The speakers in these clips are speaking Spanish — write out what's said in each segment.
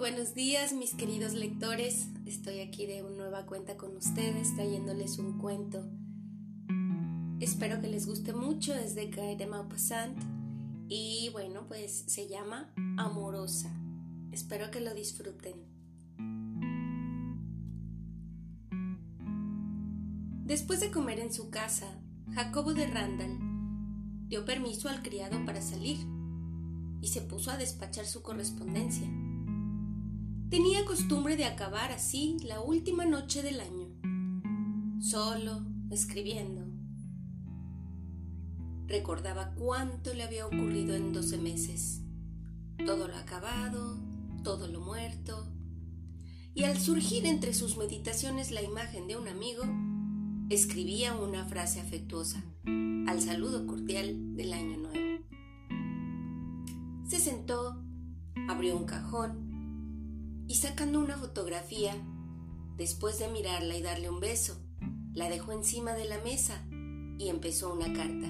buenos días mis queridos lectores. Estoy aquí de una nueva cuenta con ustedes trayéndoles un cuento. Espero que les guste mucho, es de Guy de Maupassant y bueno, pues se llama Amorosa. Espero que lo disfruten. Después de comer en su casa, Jacobo de Randall dio permiso al criado para salir y se puso a despachar su correspondencia. Tenía costumbre de acabar así la última noche del año, solo, escribiendo. Recordaba cuánto le había ocurrido en doce meses, todo lo acabado, todo lo muerto, y al surgir entre sus meditaciones la imagen de un amigo, escribía una frase afectuosa al saludo cordial del año nuevo. Se sentó, abrió un cajón, y sacando una fotografía, después de mirarla y darle un beso, la dejó encima de la mesa y empezó una carta.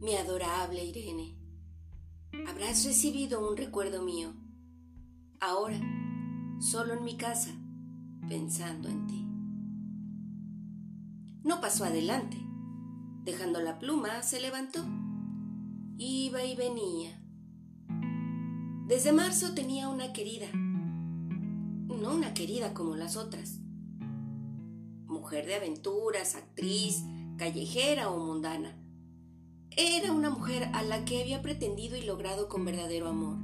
Mi adorable Irene, habrás recibido un recuerdo mío, ahora, solo en mi casa, pensando en ti. No pasó adelante. Dejando la pluma, se levantó. Iba y venía desde marzo tenía una querida, no una querida como las otras. Mujer de aventuras, actriz, callejera o mundana. Era una mujer a la que había pretendido y logrado con verdadero amor.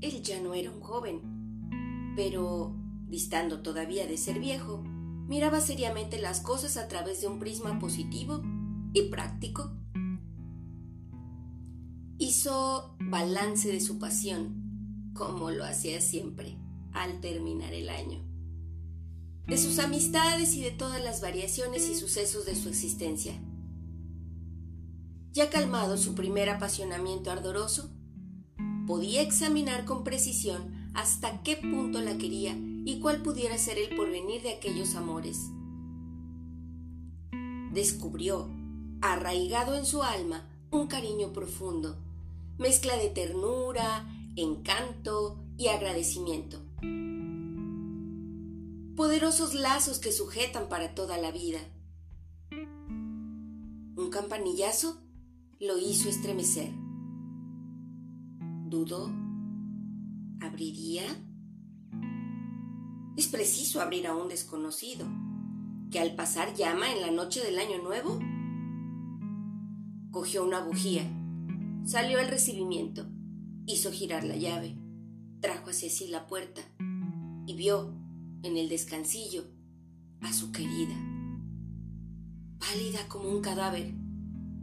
Él ya no era un joven, pero, distando todavía de ser viejo, miraba seriamente las cosas a través de un prisma positivo y práctico hizo balance de su pasión, como lo hacía siempre al terminar el año, de sus amistades y de todas las variaciones y sucesos de su existencia. Ya calmado su primer apasionamiento ardoroso, podía examinar con precisión hasta qué punto la quería y cuál pudiera ser el porvenir de aquellos amores. Descubrió, arraigado en su alma, un cariño profundo, mezcla de ternura, encanto y agradecimiento. Poderosos lazos que sujetan para toda la vida. Un campanillazo lo hizo estremecer. ¿Dudó? ¿Abriría? Es preciso abrir a un desconocido, que al pasar llama en la noche del año nuevo. Cogió una bujía Salió al recibimiento, hizo girar la llave, trajo hacia sí la puerta y vio en el descansillo a su querida, pálida como un cadáver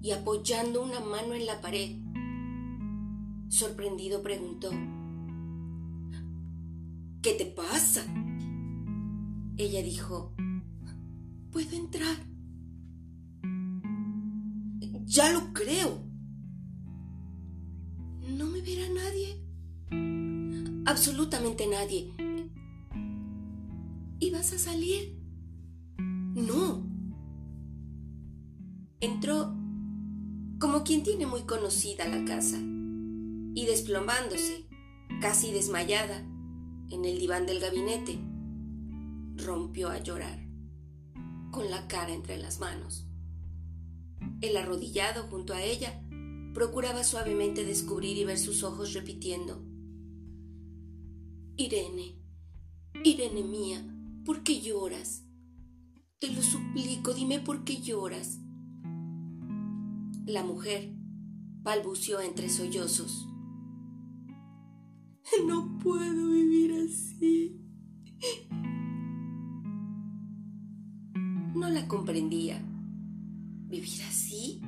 y apoyando una mano en la pared. Sorprendido preguntó, ¿Qué te pasa? Ella dijo, ¿puedo entrar? Ya lo creo, me verá nadie. Absolutamente nadie. ¿Y vas a salir? No. Entró como quien tiene muy conocida la casa y desplomándose, casi desmayada, en el diván del gabinete, rompió a llorar, con la cara entre las manos. El arrodillado junto a ella procuraba suavemente descubrir y ver sus ojos repitiendo. Irene, Irene mía, ¿por qué lloras? Te lo suplico, dime por qué lloras. La mujer balbuceó entre sollozos. No puedo vivir así. No la comprendía. ¿Vivir así?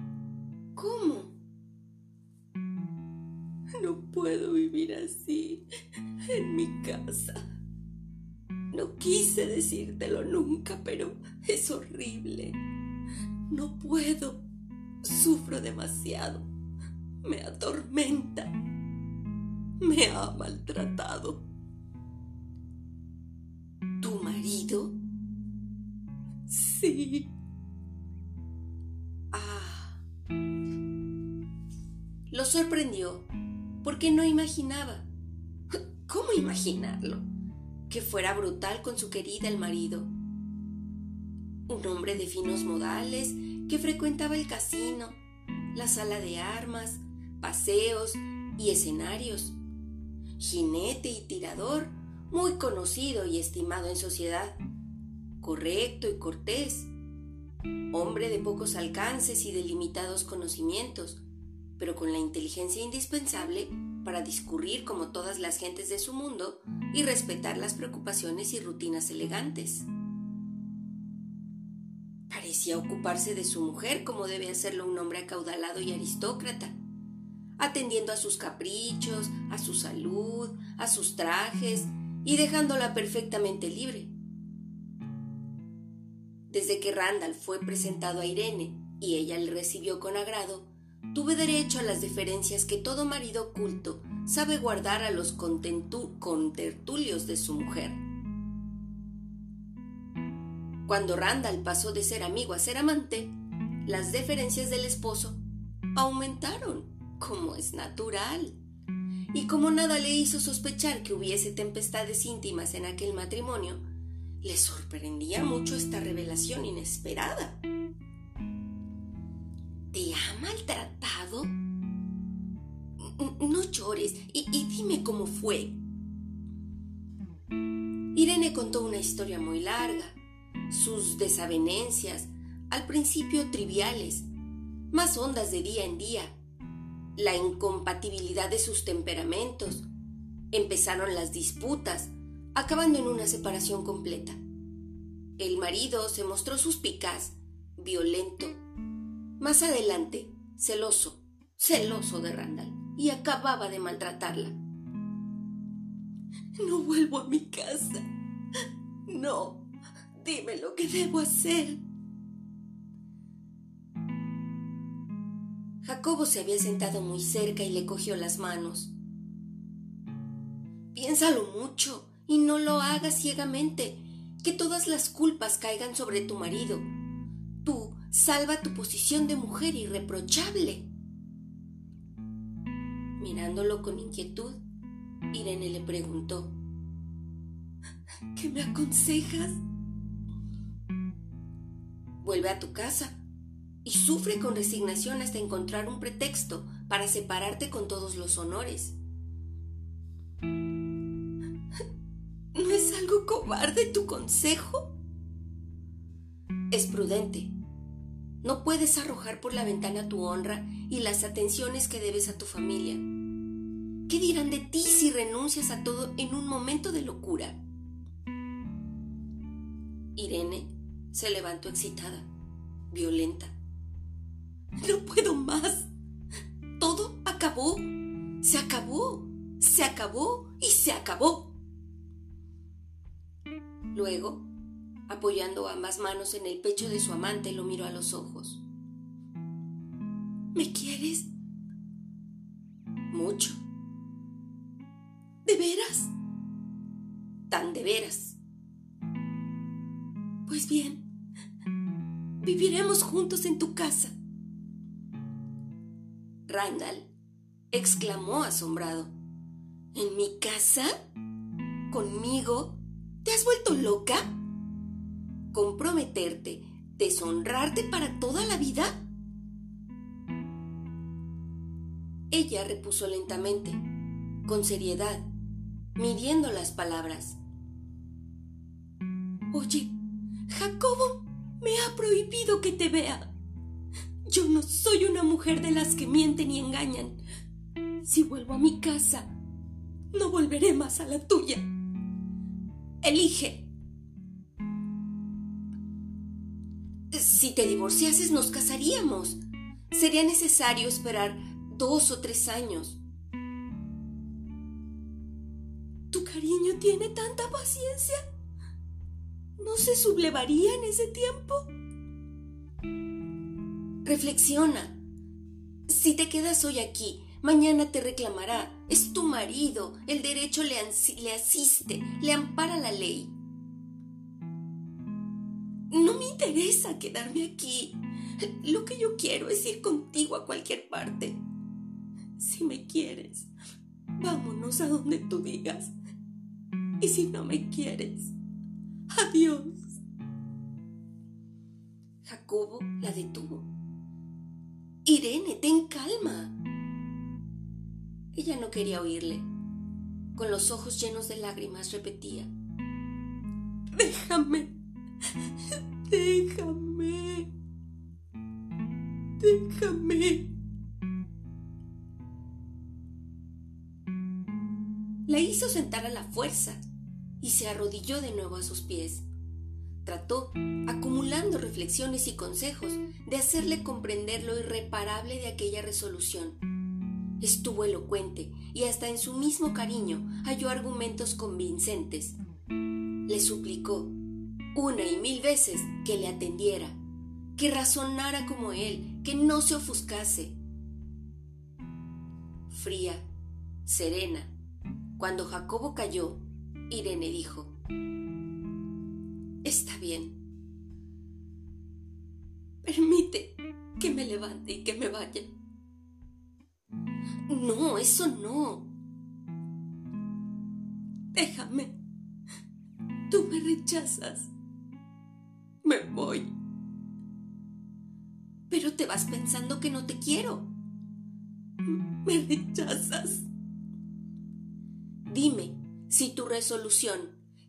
¿Cómo? No puedo vivir así en mi casa. No quise decírtelo nunca, pero es horrible. No puedo. Sufro demasiado. Me atormenta. Me ha maltratado. ¿Tu marido? Sí. Ah. Lo sorprendió porque no imaginaba. ¿Cómo imaginarlo? Que fuera brutal con su querida el marido. Un hombre de finos modales que frecuentaba el casino, la sala de armas, paseos y escenarios. Jinete y tirador, muy conocido y estimado en sociedad. Correcto y cortés. Hombre de pocos alcances y de limitados conocimientos, pero con la inteligencia indispensable para discurrir como todas las gentes de su mundo y respetar las preocupaciones y rutinas elegantes. Parecía ocuparse de su mujer como debe hacerlo un hombre acaudalado y aristócrata, atendiendo a sus caprichos, a su salud, a sus trajes y dejándola perfectamente libre. Desde que Randall fue presentado a Irene y ella le recibió con agrado, tuve derecho a las deferencias que todo marido culto sabe guardar a los contertulios de su mujer. Cuando Randall pasó de ser amigo a ser amante, las deferencias del esposo aumentaron, como es natural. Y como nada le hizo sospechar que hubiese tempestades íntimas en aquel matrimonio, le sorprendía mucho esta revelación inesperada. ¿Te maltratado? No llores y, y dime cómo fue. Irene contó una historia muy larga sus desavenencias, al principio triviales, más hondas de día en día, la incompatibilidad de sus temperamentos, empezaron las disputas, acabando en una separación completa. El marido se mostró suspicaz, violento, más adelante, celoso, celoso de Randall, y acababa de maltratarla. No vuelvo a mi casa. No, Dime lo que debo hacer. Jacobo se había sentado muy cerca y le cogió las manos. Piénsalo mucho y no lo hagas ciegamente, que todas las culpas caigan sobre tu marido. Tú salva tu posición de mujer irreprochable. Mirándolo con inquietud, Irene le preguntó, ¿Qué me aconsejas? Vuelve a tu casa y sufre con resignación hasta encontrar un pretexto para separarte con todos los honores. ¿No es algo cobarde tu consejo? Es prudente. No puedes arrojar por la ventana tu honra y las atenciones que debes a tu familia. ¿Qué dirán de ti si renuncias a todo en un momento de locura? Irene se levantó excitada, violenta. No puedo más. Todo acabó. Se acabó. Se acabó y se acabó. Luego, apoyando ambas manos en el pecho de su amante, lo miró a los ojos. ¿Me quieres? Mucho. ¿De veras? Tan de veras. Pues bien, viviremos juntos en tu casa. Randall exclamó asombrado. ¿En mi casa? ¿Conmigo? ¿Te has vuelto loca? ¿Comprometerte, deshonrarte para toda la vida? Ella repuso lentamente, con seriedad, midiendo las palabras. Oye, Jacobo me ha prohibido que te vea. Yo no soy una mujer de las que mienten y engañan. Si vuelvo a mi casa, no volveré más a la tuya. Elige. Si te divorciases nos casaríamos. Sería necesario esperar dos o tres años. ¿Tu cariño tiene tanta paciencia? ¿No se sublevaría en ese tiempo? Reflexiona. Si te quedas hoy aquí, mañana te reclamará. Es tu marido. El derecho le, le asiste, le ampara la ley. Interesa quedarme aquí. Lo que yo quiero es ir contigo a cualquier parte. Si me quieres, Vámonos a donde tú digas. Y si no me quieres, adiós. Jacobo la detuvo. Irene, ten calma. Ella no quería oírle. Con los ojos llenos de lágrimas repetía. Déjame. Déjame. Déjame. La hizo sentar a la fuerza y se arrodilló de nuevo a sus pies. Trató, acumulando reflexiones y consejos, de hacerle comprender lo irreparable de aquella resolución. Estuvo elocuente y hasta en su mismo cariño halló argumentos convincentes. Le suplicó, una y mil veces, que le atendiera, que razonara como él, que no se ofuscase. Fría, serena, cuando Jacobo cayó, Irene dijo, Está bien. Permite que me levante y que me vaya. No, eso no. Déjame. Tú me rechazas. Me voy. Pero te vas pensando que no te quiero. Me rechazas. Dime si tu resolución,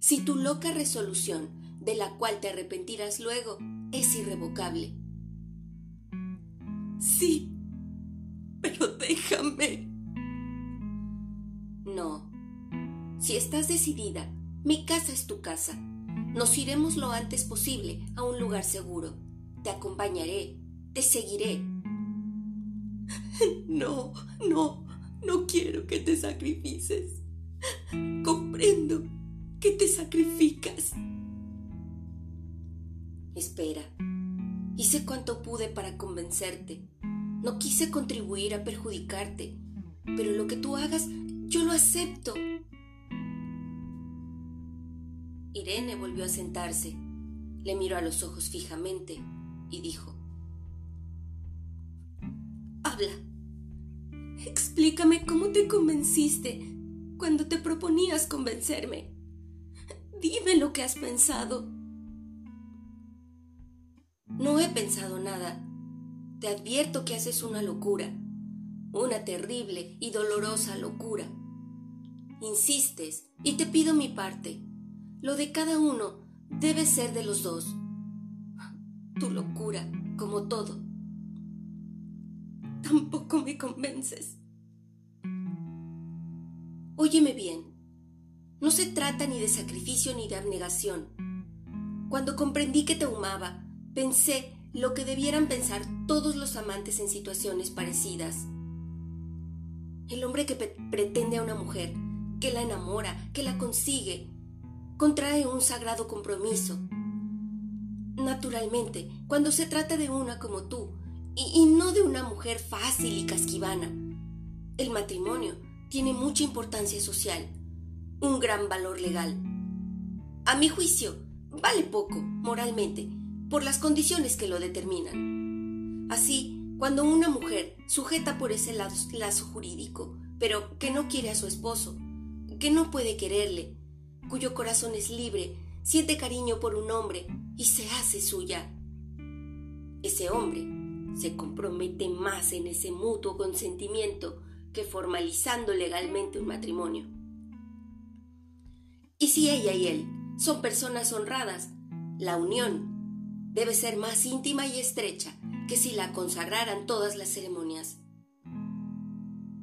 si tu loca resolución de la cual te arrepentirás luego, es irrevocable. Sí, pero déjame. No. Si estás decidida, mi casa es tu casa. Nos iremos lo antes posible a un lugar seguro. Te acompañaré, te seguiré. No, no, no quiero que te sacrifices. Comprendo que te sacrificas. Espera. Hice cuanto pude para convencerte. No quise contribuir a perjudicarte, pero lo que tú hagas, yo lo acepto. Irene volvió a sentarse, le miró a los ojos fijamente y dijo, Habla. Explícame cómo te convenciste cuando te proponías convencerme. Dime lo que has pensado. No he pensado nada. Te advierto que haces una locura, una terrible y dolorosa locura. Insistes y te pido mi parte. Lo de cada uno debe ser de los dos. Tu locura, como todo. Tampoco me convences. Óyeme bien. No se trata ni de sacrificio ni de abnegación. Cuando comprendí que te humaba, pensé lo que debieran pensar todos los amantes en situaciones parecidas. El hombre que pretende a una mujer, que la enamora, que la consigue, contrae un sagrado compromiso. Naturalmente, cuando se trata de una como tú, y, no de una mujer fácil y casquivana, el matrimonio tiene mucha importancia social, un gran valor legal. A mi juicio, vale poco, moralmente, por las condiciones que lo determinan. Así, cuando una mujer sujeta por ese lazo jurídico, pero que no quiere a su esposo, que no puede quererle, cuyo corazón es libre, siente cariño por un hombre y se hace suya. Ese hombre se compromete más en ese mutuo consentimiento que formalizando legalmente un matrimonio. Y si ella y él son personas honradas, la unión debe ser más íntima y estrecha que si la consagraran todas las ceremonias.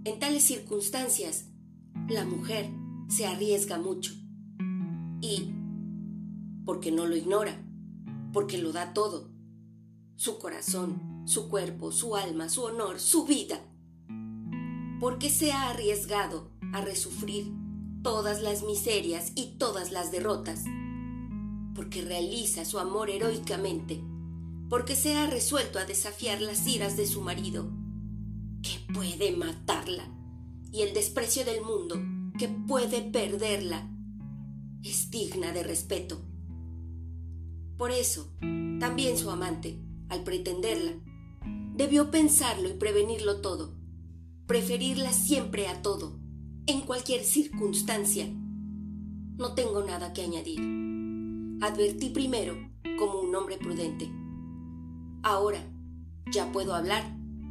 En tales circunstancias, la mujer se arriesga mucho porque no lo ignora, porque lo da todo, su corazón, su cuerpo, su alma, su honor, su vida, porque se ha arriesgado a resufrir todas las miserias y todas las derrotas. Porque realiza su amor heroicamente, porque se ha resuelto a desafiar las iras de su marido, que puede matarla, y el desprecio del mundo, que puede perderla, es digna de respeto. Por eso, también su amante, al pretenderla, debió pensarlo y prevenirlo todo, preferirla siempre a todo, en cualquier circunstancia. No tengo nada que añadir. Advertí primero como un hombre prudente. Ahora ya puedo hablar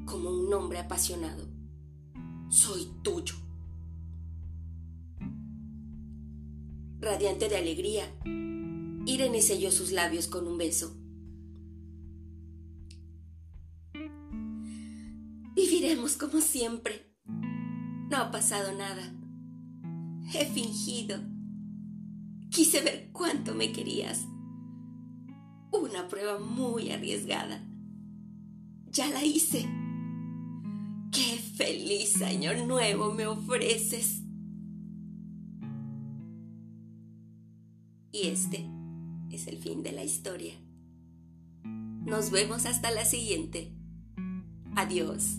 como un hombre apasionado. Soy tuyo. Radiante de alegría, Irene selló sus labios con un beso. Viviremos como siempre. No ha pasado nada. He fingido. Quise ver cuánto me querías. Una prueba muy arriesgada. Ya la hice. Qué feliz año nuevo me ofreces. Y este es el fin de la historia. Nos vemos hasta la siguiente. Adiós.